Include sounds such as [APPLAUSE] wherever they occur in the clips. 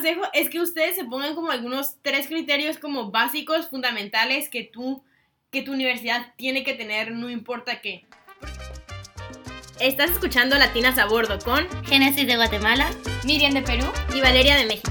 consejo es que ustedes se pongan como algunos tres criterios como básicos, fundamentales que tú, que tu universidad tiene que tener, no importa qué. Estás escuchando Latinas a Bordo con Génesis de Guatemala, Miriam de Perú y Valeria de México.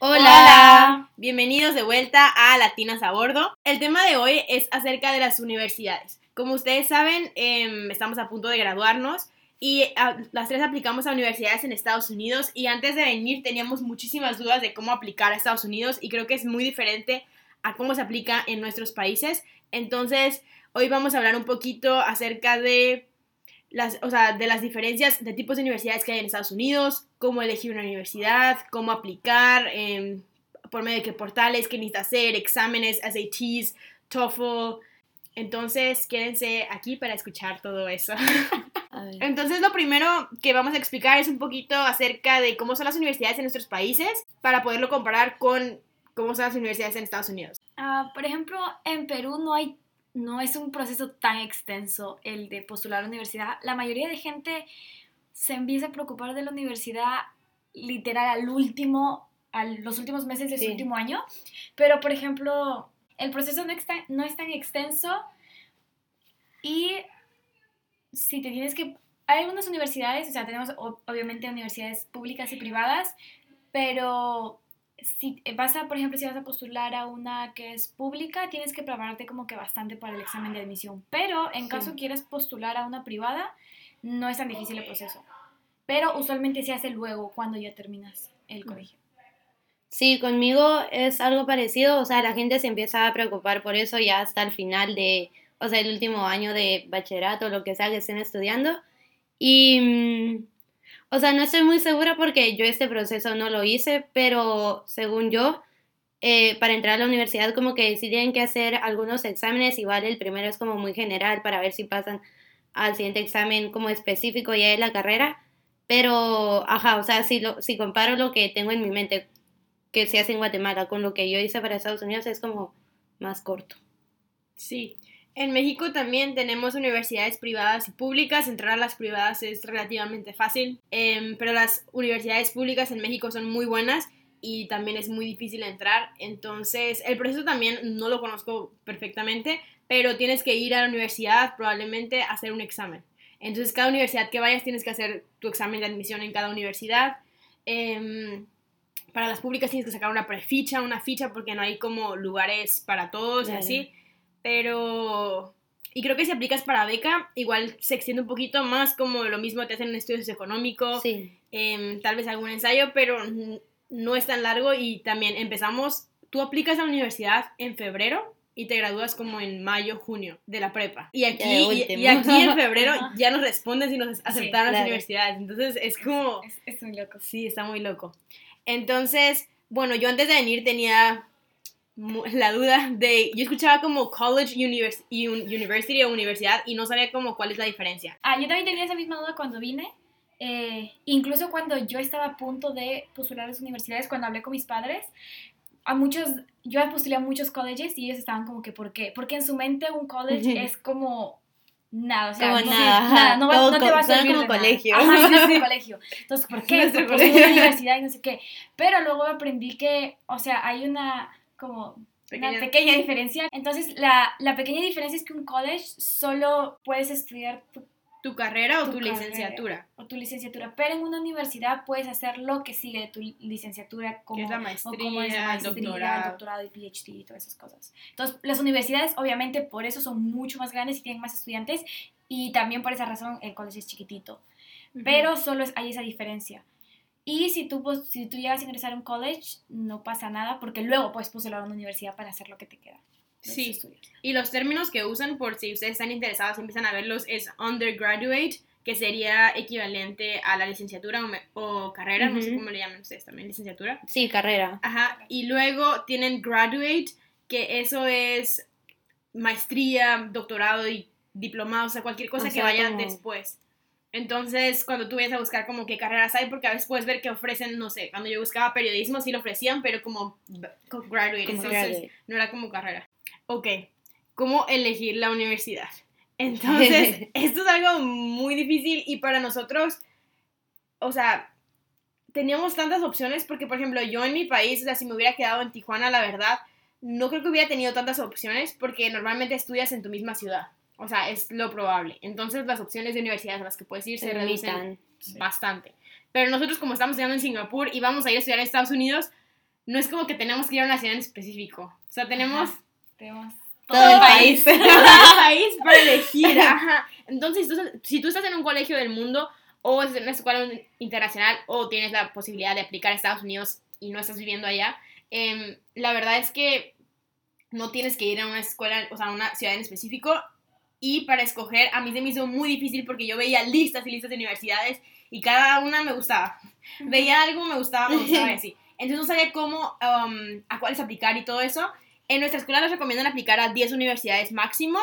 Hola. Bienvenidos de vuelta a Latinas a Bordo. El tema de hoy es acerca de las universidades. Como ustedes saben, em, estamos a punto de graduarnos y ah, las tres aplicamos a universidades en Estados Unidos y antes de venir teníamos muchísimas dudas de cómo aplicar a Estados Unidos y creo que es muy diferente a cómo se aplica en nuestros países. Entonces, hoy vamos a hablar un poquito acerca de las, o sea, de las diferencias de tipos de universidades que hay en Estados Unidos, cómo elegir una universidad, cómo aplicar, em, por medio de qué portales, qué necesita hacer, exámenes, SATs, TOEFL. Entonces, quédense aquí para escuchar todo eso. [LAUGHS] Entonces, lo primero que vamos a explicar es un poquito acerca de cómo son las universidades en nuestros países para poderlo comparar con cómo son las universidades en Estados Unidos. Ah, por ejemplo, en Perú no hay no es un proceso tan extenso el de postular a la universidad. La mayoría de gente se empieza a preocupar de la universidad literal al último, a los últimos meses de su último año. Pero, por ejemplo, el proceso no, no es tan extenso y si te tienes que... Hay algunas universidades, o sea, tenemos obviamente universidades públicas y privadas, pero si vas a, por ejemplo, si vas a postular a una que es pública, tienes que prepararte como que bastante para el examen de admisión. Pero en caso quieres postular a una privada, no es tan difícil el proceso. Pero usualmente se hace luego, cuando ya terminas el colegio. Sí, conmigo es algo parecido, o sea, la gente se empieza a preocupar por eso ya hasta el final de, o sea, el último año de bachillerato, lo que sea que estén estudiando. Y mm, o sea, no estoy muy segura porque yo este proceso no lo hice, pero según yo, eh, para entrar a la universidad como que sí tienen que hacer algunos exámenes, igual el primero es como muy general para ver si pasan al siguiente examen como específico ya de la carrera, pero, ajá, o sea, si, lo, si comparo lo que tengo en mi mente que se hace en Guatemala con lo que yo hice para Estados Unidos es como más corto. Sí, en México también tenemos universidades privadas y públicas. Entrar a las privadas es relativamente fácil, em, pero las universidades públicas en México son muy buenas y también es muy difícil entrar. Entonces, el proceso también no lo conozco perfectamente, pero tienes que ir a la universidad probablemente a hacer un examen. Entonces, cada universidad que vayas tienes que hacer tu examen de admisión en cada universidad. Em, para las públicas tienes que sacar una preficha, una ficha, porque no hay como lugares para todos y así. Pero... Y creo que si aplicas para beca, igual se extiende un poquito más, como lo mismo te hacen en estudios económicos, em, tal vez algún ensayo, pero no es tan largo y también empezamos, tú aplicas a la universidad en febrero y te gradúas como en mayo, junio de la prepa. Y aquí, y, aquí en febrero [LAUGHS] ya nos responden si nos aceptaron las universidades. Entonces es como... Es, es muy loco. Sí, está muy loco. Entonces, bueno, yo antes de venir tenía la duda de, yo escuchaba como college, university o universidad y no sabía como cuál es la diferencia. Ah, yo también tenía esa misma duda cuando vine. Eh, incluso cuando yo estaba a punto de postular a las universidades, cuando hablé con mis padres, a muchos, yo postulé a muchos colleges y ellos estaban como que, ¿por qué? Porque en su mente un college es como nada, o sea, no, nada, no, no, te va a servir como colegio. Ajá, sí, sí, [LAUGHS] colegio. Entonces, ¿por qué? Porque es una universidad y no sé qué. Pero luego aprendí que, o sea, hay una como una pequeña diferencia. Entonces, la, la, pequeña diferencia es que un college solo puedes estudiar tu, carrera o tu, licenciatura. O tu licenciatura. Pero en una universidad puedes hacer lo que sigue de tu licenciatura, como, la maestría, doctorado. doctorado y PhD y todas esas cosas. Entonces, las universidades, obviamente, por eso son mucho más grandes y tienen más estudiantes. Y también por esa razón el college es chiquitito. Pero solo es, hay esa diferencia. Y si tú, pues, si tú llegas a ingresar a un college, no pasa nada porque luego puedes postular a una universidad para hacer lo que te queda. Sí, y los términos que usan por si ustedes están interesados, empiezan a verlos, es undergraduate, que sería equivalente a la licenciatura o, carrera, no sé cómo le llaman ustedes también, licenciatura. Sí, carrera. Ajá, y luego tienen graduate, que eso es maestría, doctorado y diplomado, o sea, cualquier cosa que vaya después. Entonces, cuando tú vienes a buscar como qué carreras hay, porque a veces puedes ver que ofrecen, no sé, cuando yo buscaba periodismo sí lo ofrecían, pero como graduate, entonces no era como carrera. Ok, ¿cómo elegir la universidad? [LAUGHS] Entonces, [LAUGHS] esto es algo muy difícil y para nosotros o sea, teníamos tantas opciones porque, por ejemplo, yo en mi país, o sea, si me hubiera quedado en Tijuana, la verdad, no creo que hubiera tenido tantas opciones porque normalmente estudias en tu misma ciudad. O sea, es lo probable. Entonces las opciones de universidades a las que puedes ir se, Se reducen bastante. Pero nosotros como estamos estudiando en Singapur y vamos a ir a estudiar en Estados Unidos, no es como que tenemos que ir a una ciudad en específico. O sea, tenemos Ajá. Tenemos Todo el país. [LAUGHS] todo el país para [LAUGHS] elegir. Ajá. Entonces, si tú, si tú estás en un colegio del mundo o estás en una escuela internacional o tienes la posibilidad de aplicar a Estados Unidos y no estás viviendo allá, em, la verdad es que no tienes que ir a una escuela, o sea, a una ciudad en específico. Y para escoger, a mí se me hizo muy difícil porque yo veía listas y listas de universidades y cada una me gustaba. Veía algo, me gustaba, me gustaba [LAUGHS] y así. Entonces no sabía cómo, um, a cuáles aplicar y todo eso. En nuestra escuela nos recomiendan aplicar a 10 universidades máximo.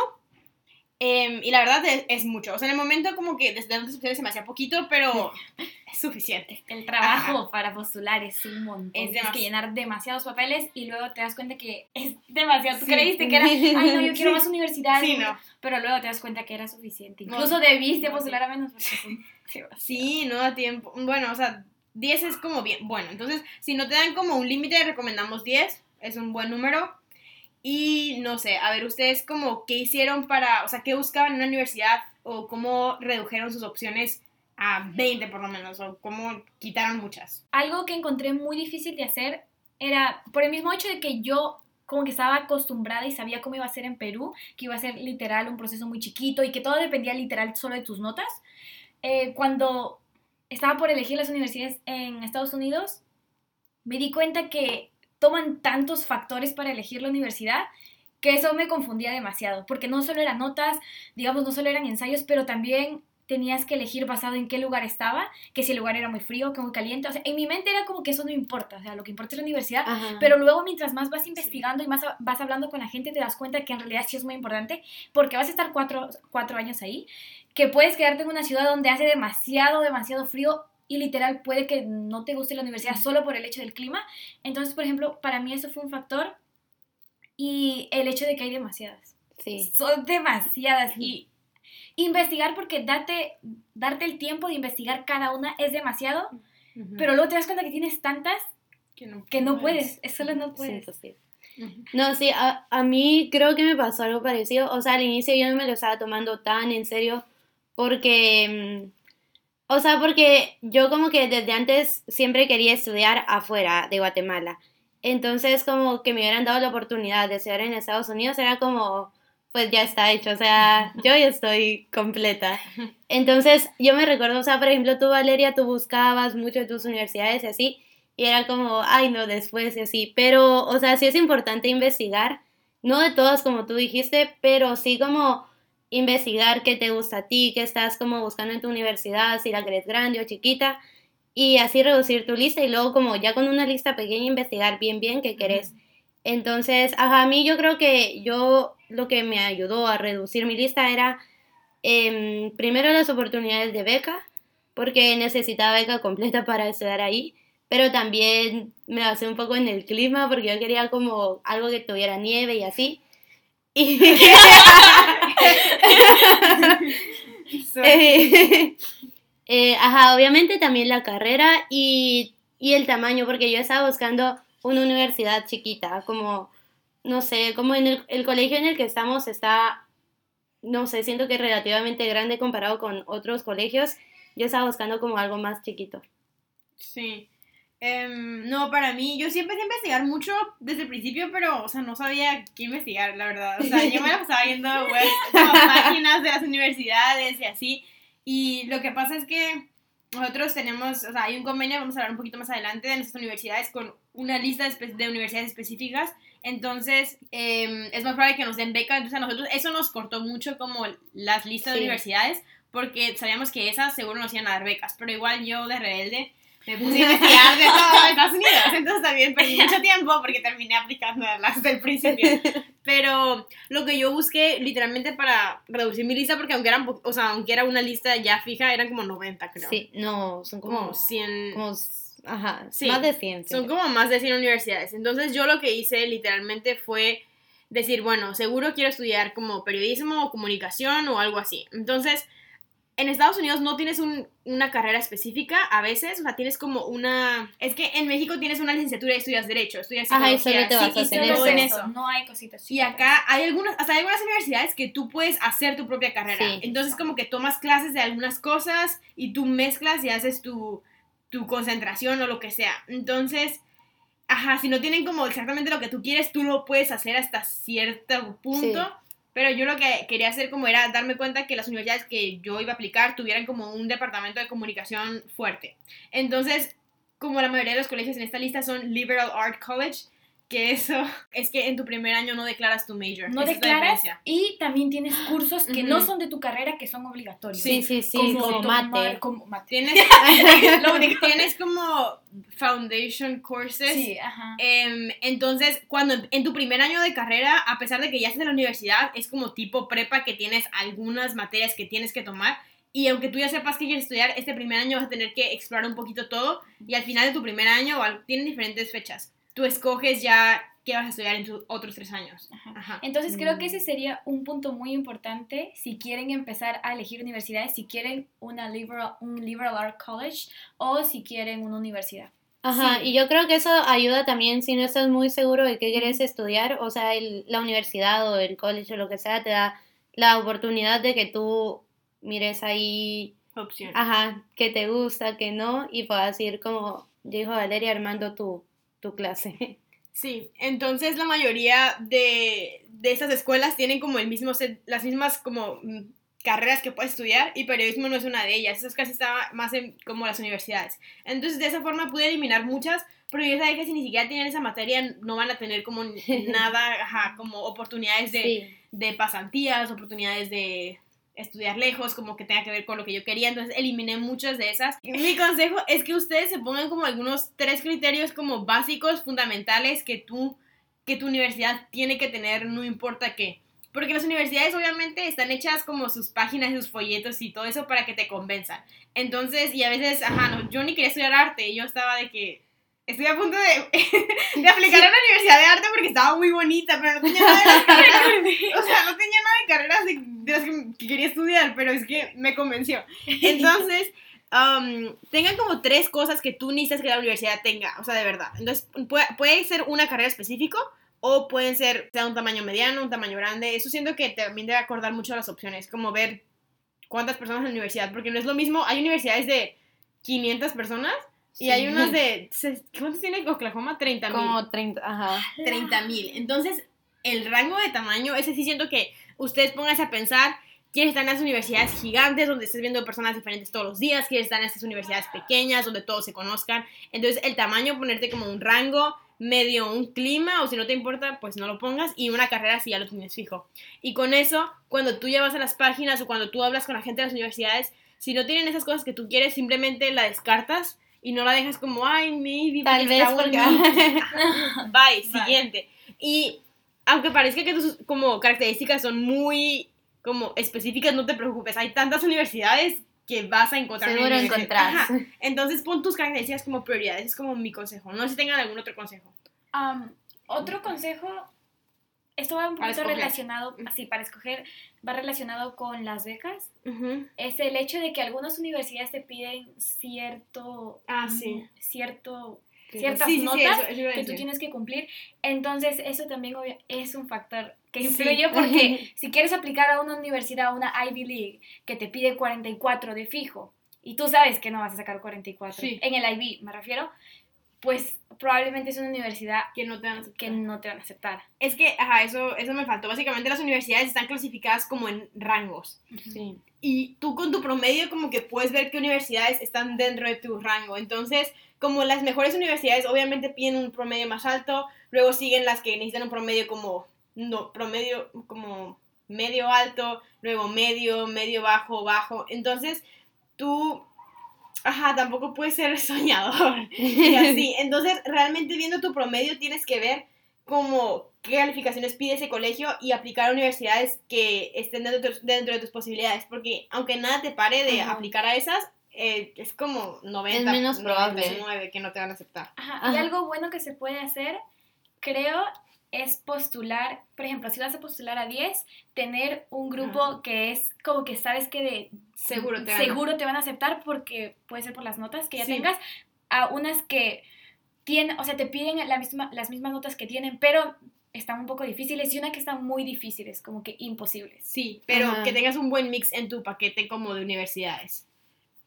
Em, y la verdad es, es mucho. O sea, en el momento como que desde tantas opciones se me hacía poquito, pero [LAUGHS] es suficiente. El trabajo para postular es un montón. Es Tienes que llenar demasiados papeles y luego te das cuenta que es demasiado. Tú Sí. creíste que era, [LAUGHS] ay, no, yo quiero Sí. más universidades. Sí, no. Pero luego te das cuenta que era suficiente. No. Incluso debiste No, postular a menos porque [LAUGHS] demasiados. Sí, no da tiempo. Bueno, o sea, 10 es como bien. Bueno, entonces, si no te dan como un límite, recomendamos 10. Es un buen número. Y no sé, a ver, ustedes como, ¿qué hicieron para, o sea, qué buscaban en una universidad o cómo redujeron sus opciones a 20 por lo menos, o cómo quitaron muchas? Algo que encontré muy difícil de hacer era por el mismo hecho de que yo como que estaba acostumbrada y sabía cómo iba a ser en Perú, que iba a ser literal un proceso muy chiquito y que todo dependía literal solo de tus notas. Eh, cuando estaba por elegir las universidades en Estados Unidos, me di cuenta que toman tantos factores para elegir la universidad que eso me confundía demasiado, porque no solo eran notas, digamos, no solo eran ensayos, pero también tenías que elegir basado en qué lugar estaba, que si el lugar era muy frío, que muy caliente, o sea, en mi mente era como que eso no importa, o sea, lo que importa es la universidad, Ajá. pero luego mientras más vas investigando y más vas hablando con la gente, te das cuenta que en realidad sí es muy importante, porque vas a estar cuatro, cuatro años ahí, que puedes quedarte en una ciudad donde hace demasiado, demasiado frío y literal puede que no te guste la universidad solo por el hecho del clima. Entonces, por ejemplo, para mí eso fue un factor y el hecho de que hay demasiadas. Sí. Son demasiadas y investigar porque date, darte el tiempo de investigar cada una es demasiado, pero luego te das cuenta que tienes tantas que no, que no puedes, es solo no Sí, puedes. Ujú. No, sí, a, a mí creo que me pasó algo parecido. O sea, al inicio yo no me lo estaba tomando tan en serio porque, mm, o sea, porque yo como que desde antes siempre quería estudiar afuera de Guatemala. Entonces como que me hubieran dado la oportunidad de estudiar en Estados Unidos era como, pues ya está hecho, o sea, yo ya estoy completa. [LAUGHS] Entonces yo me recuerdo, o sea, por ejemplo, tú Valeria, tú buscabas mucho de tus universidades y así, y era como, ay, no, después y así. Pero, o sea, sí es importante investigar, no de todas como tú dijiste, pero sí como investigar qué te gusta a ti, qué estás como buscando en tu universidad, si la querés grande o chiquita, y así reducir tu lista y luego como ya con una lista pequeña investigar bien bien qué querés. Entonces, ajá, a mí yo creo que yo lo que me ayudó a reducir mi lista era em, primero las oportunidades de beca, porque necesitaba beca completa para estudiar ahí, pero también me basé un poco en el clima, porque yo quería como algo que tuviera nieve y así. Y, [LAUGHS] [LAUGHS] [LAUGHS] eh, eh, ajá, obviamente también la carrera y, y el tamaño, porque yo estaba buscando una universidad chiquita, como, no sé, como en el, el colegio en el que estamos está, no sé, siento que es relativamente grande comparado con otros colegios. Yo estaba buscando como algo más chiquito. Sí. Em, no, para mí, yo sí empecé a investigar mucho desde el principio, pero, o sea, no sabía qué investigar, la verdad. O sea, yo me la [LAUGHS] pasaba viendo webs, como páginas de las universidades y así. Y lo que pasa es que nosotros tenemos, o sea, hay un convenio, vamos a hablar un poquito más adelante, de nuestras universidades con una lista de, de universidades específicas. Entonces, em, es más probable que nos den beca. Entonces, a nosotros eso nos cortó mucho como las listas de Sí. universidades, porque sabíamos que esas seguro nos iban a dar becas. Pero igual yo, de rebelde, me [LAUGHS] puse a investigar de todo Estados Unidos. Entonces también perdí [LAUGHS] mucho tiempo porque terminé aplicando las del principio. Pero lo que yo busqué literalmente para reducir mi lista, porque aunque, eran, o sea, aunque era una lista ya fija, eran como 90, creo. Sí, no, son Como como, 100. como ajá, Sí, más de 100. sí. Son como más de 100 universidades. Entonces yo lo que hice literalmente fue decir, bueno, seguro quiero estudiar como periodismo o comunicación o algo así. Entonces en Estados Unidos no tienes un- una carrera específica a veces, o sea, tienes como una... Es que en México tienes una licenciatura y estudias Derecho, estudias Ajá, y psicología, solo te sí, y en eso. en eso. No hay cositas. Y acá hay algunas, hasta hay algunas universidades que tú puedes hacer tu propia carrera. Sí. Entonces como que tomas clases de algunas cosas y tú mezclas y haces tu, tu concentración o lo que sea. Entonces, ajá, si no tienen como exactamente lo que tú quieres, tú lo puedes hacer hasta cierto punto. Sí. Pero yo lo que quería hacer como era darme cuenta que las universidades que yo iba a aplicar tuvieran como un departamento de comunicación fuerte. Entonces, como la mayoría de los colegios en esta lista son Liberal Art College, que eso [LAUGHS] es que en tu primer año no declaras tu major. No Esa declaras y también tienes cursos que Ujú. no son de tu carrera que son obligatorios. Sí, sí, sí, como, como tomar- mate. como mate. Tienes, [LAUGHS] [LAUGHS] lo único- tienes como foundation courses. Sí, ajá. Em, entonces, cuando en- tu primer año de carrera, a pesar de que ya estás en la universidad, es como tipo prepa que tienes algunas materias que tienes que tomar. Y aunque tú ya sepas que quieres estudiar, este primer año vas a tener que explorar un poquito todo. Y al final de tu primer año, tienen diferentes fechas. Tú escoges ya qué vas a estudiar en tus otros tres años. Ajá. Ajá. Entonces creo Mm. que ese sería un punto muy importante si quieren empezar a elegir universidades, si quieren una liberal, un liberal art college o si quieren una universidad. Ajá, Sí. y yo creo que eso ayuda también si no estás muy seguro de qué quieres estudiar, o sea, el- la universidad o el college o lo que sea te da la oportunidad de que tú mires ahí, Opción. ajá, que te gusta, que no, y puedas ir como dijo Valeria, armando tu, tu clase. [LAUGHS] Sí, entonces la mayoría de, de estas escuelas tienen como el mismo set, las mismas como mm, carreras que puedes estudiar y periodismo no es una de ellas, eso casi está más en como las universidades. Entonces de esa forma pude eliminar muchas, pero yo sabía que si ni siquiera tienen esa materia no van a tener como [LAUGHS] nada, ajá, como oportunidades de, Sí, de pasantías, oportunidades de estudiar lejos, como que tenga que ver con lo que yo quería, entonces eliminé muchas de esas. Mi consejo es que ustedes se pongan como algunos tres criterios como básicos, fundamentales que tú, que tu universidad tiene que tener, no importa qué. Porque las universidades obviamente están hechas como sus páginas sus folletos y todo eso para que te convenzan. Entonces, y a veces, ajá, no, yo ni quería estudiar arte, yo estaba de que estoy a punto de, [LAUGHS] de aplicar a la universidad de arte porque estaba muy bonita, pero no tenía nada de [LAUGHS] las carreras, o sea, no tenía nada de carreras de, de las que, que quería estudiar, pero es que me convenció. Entonces, um, tengan como tres cosas que tú necesitas que la universidad tenga, o sea, de verdad. Entonces, puede, puede ser una carrera específico o pueden ser, sea un tamaño mediano, un tamaño grande. Eso siento que también debe acordar mucho las opciones, como ver cuántas personas en la universidad, porque no es lo mismo, hay universidades de 500 personas y hay Sí. unas de, ¿cuántos tiene Oklahoma? 30 mil. como 30, ajá. 30 mil. Entonces, el rango de tamaño, ese sí siento que ustedes pónganse a pensar, quieres estar en las universidades gigantes, donde estés viendo personas diferentes todos los días, quieres estar en estas universidades pequeñas, donde todos se conozcan. Entonces, el tamaño, ponerte como un rango, medio un clima, o si no te importa, pues no lo pongas, y una carrera si ya lo tienes fijo. Y con eso, cuando tú llevas a las páginas o cuando tú hablas con la gente de las universidades, si no tienen esas cosas que tú quieres, simplemente la descartas y no la dejas como, ay, maybe, Tal está vez porque... bonita". [LAUGHS] [LAUGHS] Bye, Bye. siguiente. Y aunque parezca que tus como características son muy como específicas, no te preocupes. Hay tantas universidades que vas a encontrar. en Seguro universidad. encontrás. Ajá. Entonces pon tus características como prioridades. Es como mi consejo. No sé si tengan algún otro consejo. Otro consejo, esto va un poquito relacionado, así, para escoger, va relacionado con las becas. Es el hecho de que algunas universidades te piden cierto, Ah, mm, sí. cierto, Sí, ciertas Sí, notas eso- eso que tú tienes que cumplir. Entonces, eso también es un factor que influye porque [LAUGHS] si quieres aplicar a una universidad, a una Ivy League, que te pide 44 de fijo, y tú sabes que no vas a sacar 44, Sí. en el IB me refiero, pues probablemente es una universidad Que no te van a aceptar. que no te van a aceptar. Es que, ajá, eso, eso me faltó. Básicamente las universidades están clasificadas como en rangos. Sí. y tú con tu promedio como que puedes ver qué universidades están dentro de tu rango. Entonces, como las mejores universidades obviamente piden un promedio más alto, luego siguen las que necesitan un promedio como no, promedio como medio alto, luego medio, medio bajo, bajo. Entonces, tú ajá, tampoco puedes ser [LAUGHS] soñador [LAUGHS] y así. Entonces, realmente viendo tu promedio tienes que ver como qué calificaciones pide ese colegio y aplicar a universidades que estén dentro, de tus- dentro de tus posibilidades, porque aunque nada te pare de Ajá. aplicar a esas, eh, es como 90, Es menos probable. 99 que no te van a aceptar. Ajá, Y algo bueno que se puede hacer, creo, es postular, por ejemplo, si vas a postular a 10, tener un grupo que es como que sabes que de Seguro te van a- seguro te van a aceptar porque puede ser por las notas que ya Sí. tengas, a unas que tienen, o sea, te piden la misma, las mismas notas que tienen, pero están un poco difíciles y una que están muy difíciles, como que imposibles. Sí, pero Ajá. que tengas un buen mix en tu paquete como de universidades.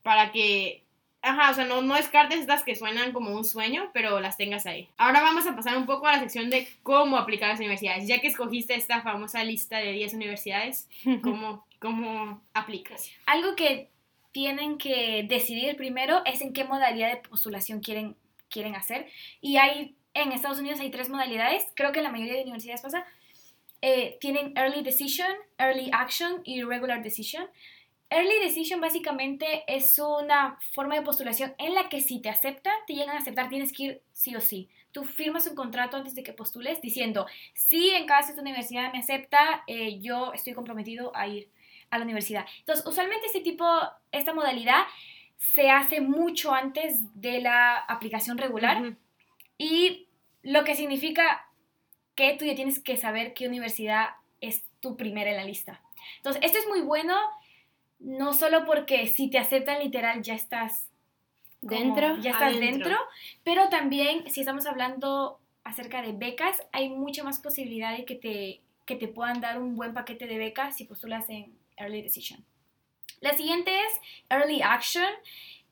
Para que, ajá, o sea, no, no descartes estas que suenan como un sueño, pero las tengas ahí. Ahora vamos a pasar un poco a la sección de cómo aplicar a las universidades. Ya que escogiste esta famosa lista de 10 universidades, [LAUGHS] ¿cómo, cómo aplicas? Algo que tienen que decidir primero es en qué modalidad de postulación quieren, quieren hacer. Y hay, en Estados Unidos hay tres modalidades, creo que en la mayoría de universidades pasa. Eh, tienen Early Decision, Early Action y Regular Decision. Early Decision básicamente es una forma de postulación en la que si te aceptan, te llegan a aceptar, tienes que ir sí o sí. Tú firmas un contrato antes de que postules diciendo, si en caso esta universidad me acepta, eh, yo estoy comprometido a ir a la universidad. Entonces, usualmente este tipo, esta modalidad se hace mucho antes de la aplicación regular Ujú. y lo que significa que tú ya tienes que saber qué universidad es tu primera en la lista. Entonces, esto es muy bueno, no solo porque si te aceptan literal ya estás como- ¿Dentro? ya estás Adentro. dentro, pero también si estamos hablando acerca de becas, hay mucha más posibilidad de que te, que te puedan dar un buen paquete de becas si postulas en Early Decision. La siguiente es Early Action,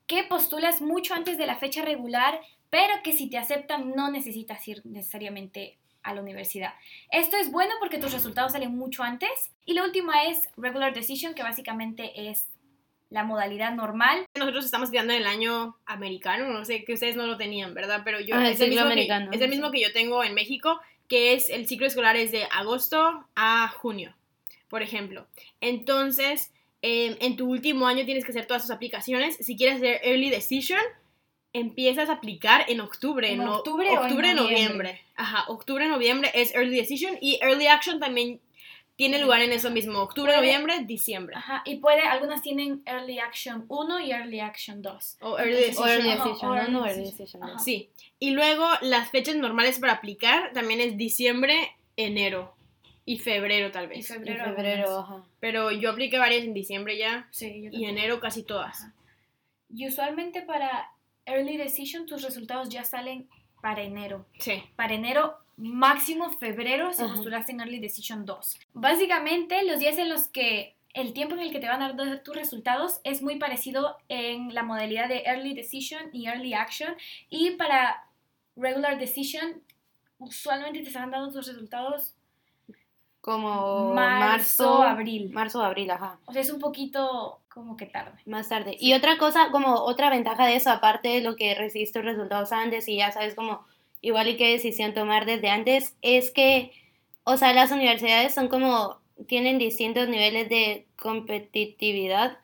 que postulas mucho antes de la fecha regular, pero que si te aceptan no necesitas ir necesariamente a la universidad. Esto es bueno porque tus resultados salen mucho antes. Y la última es Regular Decision, que básicamente es la modalidad normal. Nosotros estamos estudiando el año americano, no sé que ustedes no lo tenían, ¿verdad? Pero yo Ah, es, el mismo que, es el mismo que yo tengo en México, que es el ciclo escolar es de agosto a junio, por ejemplo. Entonces, eh, en tu último año tienes que hacer todas tus aplicaciones. Si quieres hacer early decision, empiezas a aplicar en octubre, ¿En no- octubre o en octubre, noviembre? noviembre. Ajá, octubre, noviembre es early decision y early action también tiene lugar en eso mismo, octubre, Puede- noviembre, diciembre. Ajá, y puede, algunas tienen Early Action 1 y Early Action 2. O early Entonces, decision, o no, early no early decision. decision. Ajá. no. Sí, y luego las fechas normales para aplicar también es diciembre, enero y febrero tal Y vez. En febrero. febrero, algunas. ajá. Pero yo apliqué varias en diciembre ya Sí, yo y enero casi todas. Ajá. Y usualmente para Early Decision tus resultados ya salen para enero. Sí. Para enero, máximo febrero, si Ajá. postulaste en Early Decision 2. Básicamente, los días en los que el tiempo en el que te van a dar tus resultados es muy parecido en la modalidad de Early Decision y Early Action. Y para Regular Decision, usualmente te están dando tus resultados Como marzo, marzo, abril. Marzo, abril, ajá. O sea, es un poquito como que tarde. Más tarde. Sí. Y otra cosa, como otra ventaja de eso, aparte de lo que recibiste tus resultados antes y ya sabes como igual y qué decisión tomar desde antes, es que, o sea, las universidades son como, tienen distintos niveles de competitividad.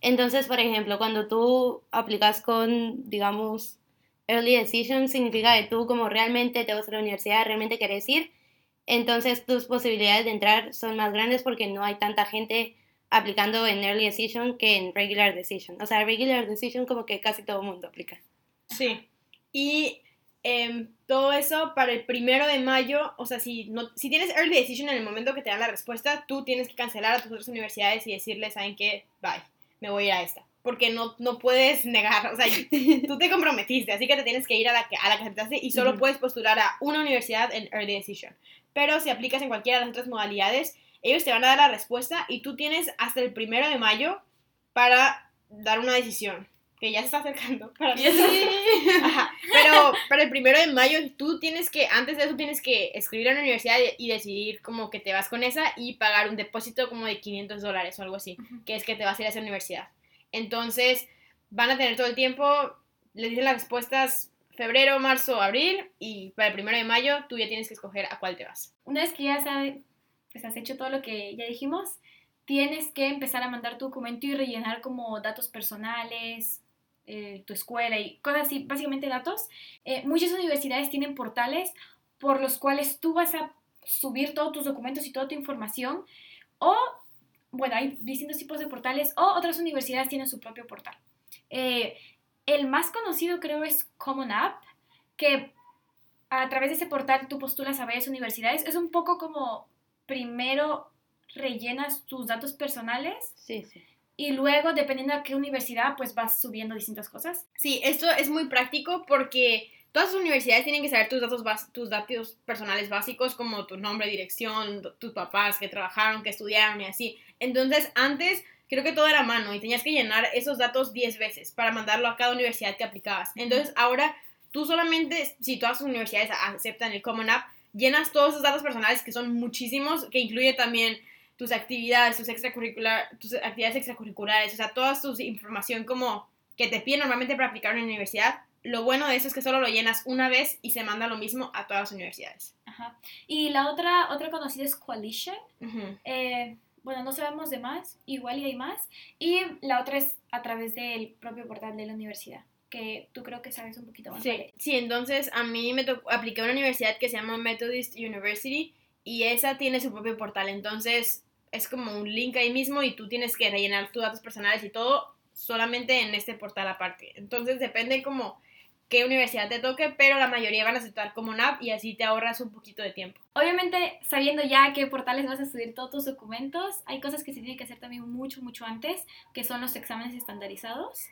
Entonces, por ejemplo, cuando tú aplicas con, digamos, Early Decision, significa que tú como realmente te vas a la universidad, realmente quieres ir, entonces tus posibilidades de entrar son más grandes porque no hay tanta gente aplicando en Early Decision que en Regular Decision. O sea, Regular Decision como que casi todo el mundo aplica. Sí. Y em, todo eso para el primero de mayo, o sea, si, no, si tienes early decision en el momento que te dan la respuesta, tú tienes que cancelar a tus otras universidades y decirles, ¿saben qué? Bye, me voy a ir a esta. Porque no, no puedes negar, o sea, [LAUGHS] tú te comprometiste, así que te tienes que ir a la que, a la que aceptaste y solo Ujú. puedes postular a una universidad en early decision. Pero si aplicas en cualquiera de las otras modalidades, ellos te van a dar la respuesta y tú tienes hasta el primero de mayo para dar una decisión, que ya se está acercando. Para Ajá, pero para el primero de mayo tú tienes que, antes de eso tienes que escribir a la universidad y, y decidir como que te vas con esa y pagar un depósito como de 500 dólares o algo así, Ujú. que es que te vas a ir a esa universidad. Entonces van a tener todo el tiempo, les dicen las respuestas febrero, marzo, abril y para el primero de mayo tú ya tienes que escoger a cuál te vas. Una vez que ya sabes, pues has hecho todo lo que ya dijimos, tienes que empezar a mandar tu documento y rellenar como datos personales, eh, tu escuela y cosas así, básicamente datos. Eh, muchas universidades tienen portales por los cuales tú vas a subir todos tus documentos y toda tu información o, bueno, hay distintos tipos de portales o otras universidades tienen su propio portal. Eh, el más conocido creo es Common App, que a través de ese portal tú postulas a varias universidades. Es un poco como primero rellenas tus datos personales. Sí, sí. Y luego, dependiendo de qué universidad, pues vas subiendo distintas cosas. Sí, esto es muy práctico porque todas las universidades tienen que saber tus datos, tus datos personales básicos como tu nombre, dirección, tus papás que trabajaron, que estudiaron y así. Entonces, antes creo que todo era a mano y tenías que llenar esos datos 10 veces para mandarlo a cada universidad que aplicabas. Entonces, ahora tú solamente, si todas las universidades aceptan el Common App, llenas todos esos datos personales que son muchísimos, que incluye también tus actividades, tus, extracurricular, tus actividades extracurriculares, o sea, toda tu información como que te piden normalmente para aplicar en una universidad. Lo bueno de eso es que solo lo llenas una vez y se manda lo mismo a todas las universidades. Ajá. Y la otra, otra conocida es Coalition. eh, bueno, no sabemos de más, igual y hay más. Y la otra es a través del propio portal de la universidad que tú creo que sabes un poquito más. Sí, sí entonces a mí me tocó, apliqué a una universidad que se llama Methodist University y esa tiene su propio portal, entonces es como un link ahí mismo y tú tienes que rellenar tus datos personales y todo solamente en este portal aparte. Entonces depende como qué universidad te toque, pero la mayoría van a aceptar como NAP y así te ahorras un poquito de tiempo. Obviamente, sabiendo ya qué portales vas a subir todos tus documentos, hay cosas que se tienen que hacer también mucho, mucho antes, que son los exámenes estandarizados.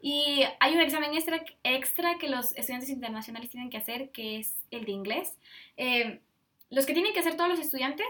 Y hay un examen extra, que los estudiantes internacionales tienen que hacer, que es el de inglés. Eh, los que tienen que hacer todos los estudiantes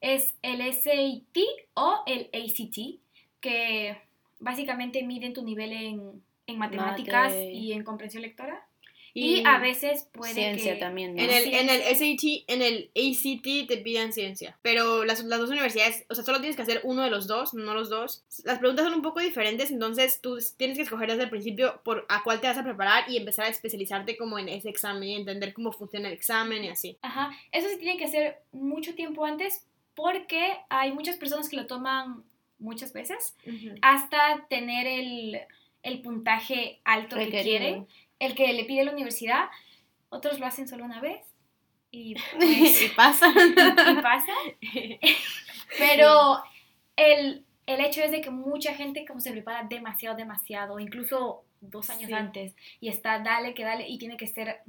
es el SAT o el ACT, que básicamente miden tu nivel en, en matemáticas y en comprensión lectora. Y, a veces puede ciencia también. En, el, en el SAT, en el ACT te piden ciencia, pero las, las, dos universidades, o sea, solo tienes que hacer uno de los dos, no los dos. Las preguntas son un poco diferentes, entonces tú tienes que escoger desde el principio por a cuál te vas a preparar y empezar a especializarte como en ese examen y entender cómo funciona el examen y así. Ajá, eso sí tiene que hacer mucho tiempo antes porque hay muchas personas que lo toman muchas veces hasta tener el, el puntaje alto que quieren el que le pide la universidad, otros lo hacen solo una vez y, [LAUGHS] pues, pasa. [LAUGHS] Y, pasa. [LAUGHS] Pero el, hecho es de que mucha gente como se prepara demasiado, demasiado, incluso dos años antes y está dale que dale y tiene que ser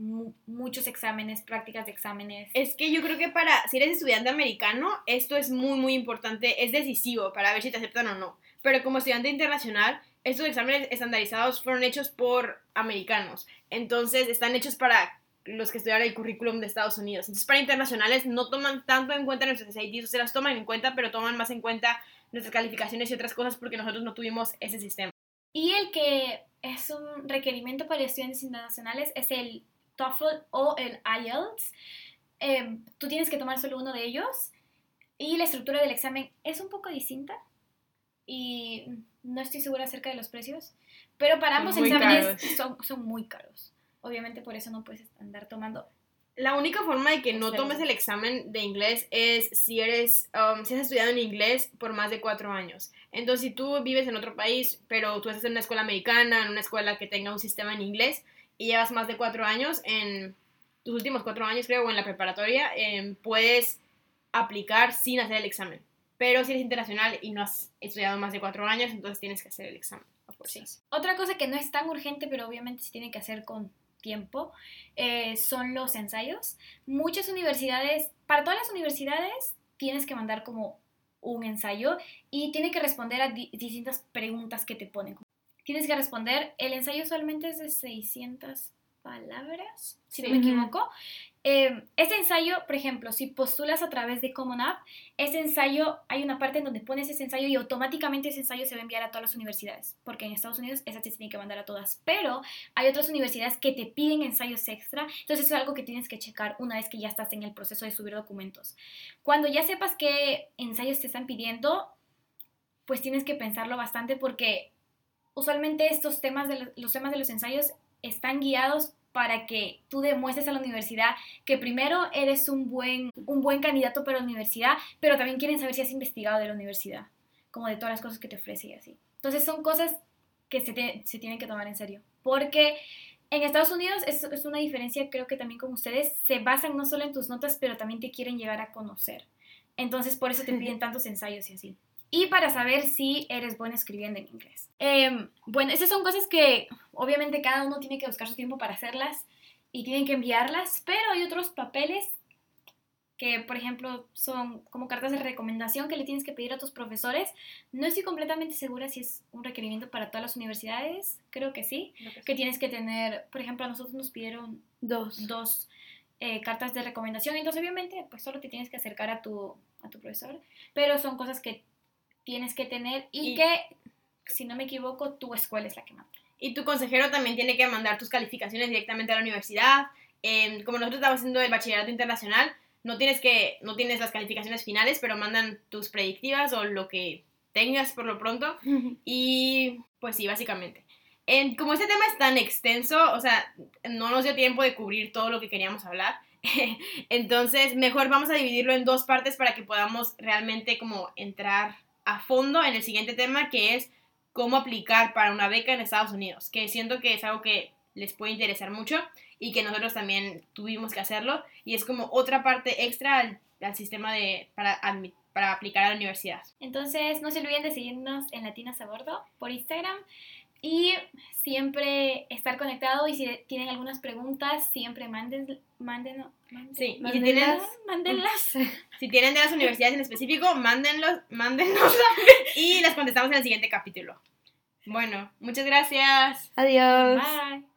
muchos exámenes, prácticas de exámenes. Es que yo creo que para, si eres estudiante americano, esto es muy, muy importante, es decisivo para ver si te aceptan o no. Pero como estudiante internacional, estos exámenes estandarizados fueron hechos por americanos, entonces están hechos para los que estudiaron el currículum de Estados Unidos. Entonces, para internacionales no toman tanto en cuenta nuestros SATs, o se las toman en cuenta, pero toman más en cuenta nuestras calificaciones y otras cosas porque nosotros no tuvimos ese sistema. Y el que es un requerimiento para estudiantes internacionales es el TOEFL o el IELTS. Em, tú tienes que tomar solo uno de ellos y la estructura del examen es un poco distinta y no estoy segura acerca de los precios, pero para ambos exámenes son, son, muy caros. Obviamente por eso no puedes andar tomando. La única forma de que no tomes el examen de inglés es si eres, um, si has estudiado en inglés por más de cuatro años. Entonces, si tú vives en otro país, pero tú estás en una escuela americana, en una escuela que tenga un sistema en inglés, y llevas más de cuatro años, en tus últimos cuatro años creo, o en la preparatoria, em, puedes aplicar sin hacer el examen. Pero si eres internacional y no has estudiado más de cuatro años, entonces tienes que hacer el examen. Sí. Otra cosa que no es tan urgente, pero obviamente se tiene que hacer con tiempo, eh, son los ensayos. Muchas universidades, para todas las universidades, tienes que mandar como un ensayo y tiene que responder a distintas preguntas que te ponen. Tienes que responder, el ensayo usualmente es de 600 palabras, si no me equivoco. Eh, este ensayo, por ejemplo, si postulas a través de Common App, ese ensayo, hay una parte en donde pones ese ensayo y automáticamente ese ensayo se va a enviar a todas las universidades, porque en Estados Unidos esa se tiene que mandar a todas, pero hay otras universidades que te piden ensayos extra, entonces eso es algo que tienes que checar una vez que ya estás en el proceso de subir documentos. Cuando ya sepas qué ensayos te están pidiendo, pues tienes que pensarlo bastante porque usualmente estos temas de los temas de los ensayos están guiados para que tú demuestres a la universidad que primero eres un buen, un buen candidato para la universidad, pero también quieren saber si has investigado de la universidad, como de todas las cosas que te ofrece y así. Entonces son cosas que se, se tienen que tomar en serio, porque en Estados Unidos es, es una diferencia, creo que también con ustedes, se basan no solo en tus notas, pero también te quieren llegar a conocer. Entonces por eso te piden [LAUGHS] tantos ensayos y así y para saber si eres bueno escribiendo en inglés. Em, bueno, esas son cosas que obviamente cada uno tiene que buscar su tiempo para hacerlas y tienen que enviarlas, pero hay otros papeles que, por ejemplo, son como cartas de recomendación que le tienes que pedir a tus profesores. No estoy completamente segura si es un requerimiento para todas las universidades, creo que sí, que tienes que tener, por ejemplo, a nosotros nos pidieron Dos. dos eh, cartas de recomendación, entonces obviamente pues solo te tienes que acercar a tu, a tu profesor, pero son cosas que tienes que tener y, Y- que, si no me equivoco, tu escuela es la que manda. Y tu consejero también tiene que mandar tus calificaciones directamente a la universidad. Em, como nosotros estamos haciendo el bachillerato internacional, no tienes, que, no tienes las calificaciones finales, pero mandan tus predictivas o lo que tengas por lo pronto. Y pues sí, básicamente. En- como este tema es tan extenso, o sea, no nos dio tiempo de cubrir todo lo que queríamos hablar. [LAUGHS] Entonces, mejor vamos a dividirlo en dos partes para que podamos realmente como entrar a fondo en el siguiente tema, que es cómo aplicar para una beca en Estados Unidos, que siento que es algo que les puede interesar mucho y que nosotros también tuvimos que hacerlo y es como otra parte extra al, al sistema de, para, para aplicar a la universidad. Entonces, no se olviden de seguirnos en Latinas a Bordo por Instagram y siempre estar conectado y si tienen algunas preguntas, siempre manden, manden, manden- Sí, y si Mándenlas. tienen, mándenlas. [LAUGHS] si tienen de las universidades en específico, mándenlos, mándennos [LAUGHS] y las contestamos en el siguiente capítulo. Bueno, muchas gracias. Adiós. Bye.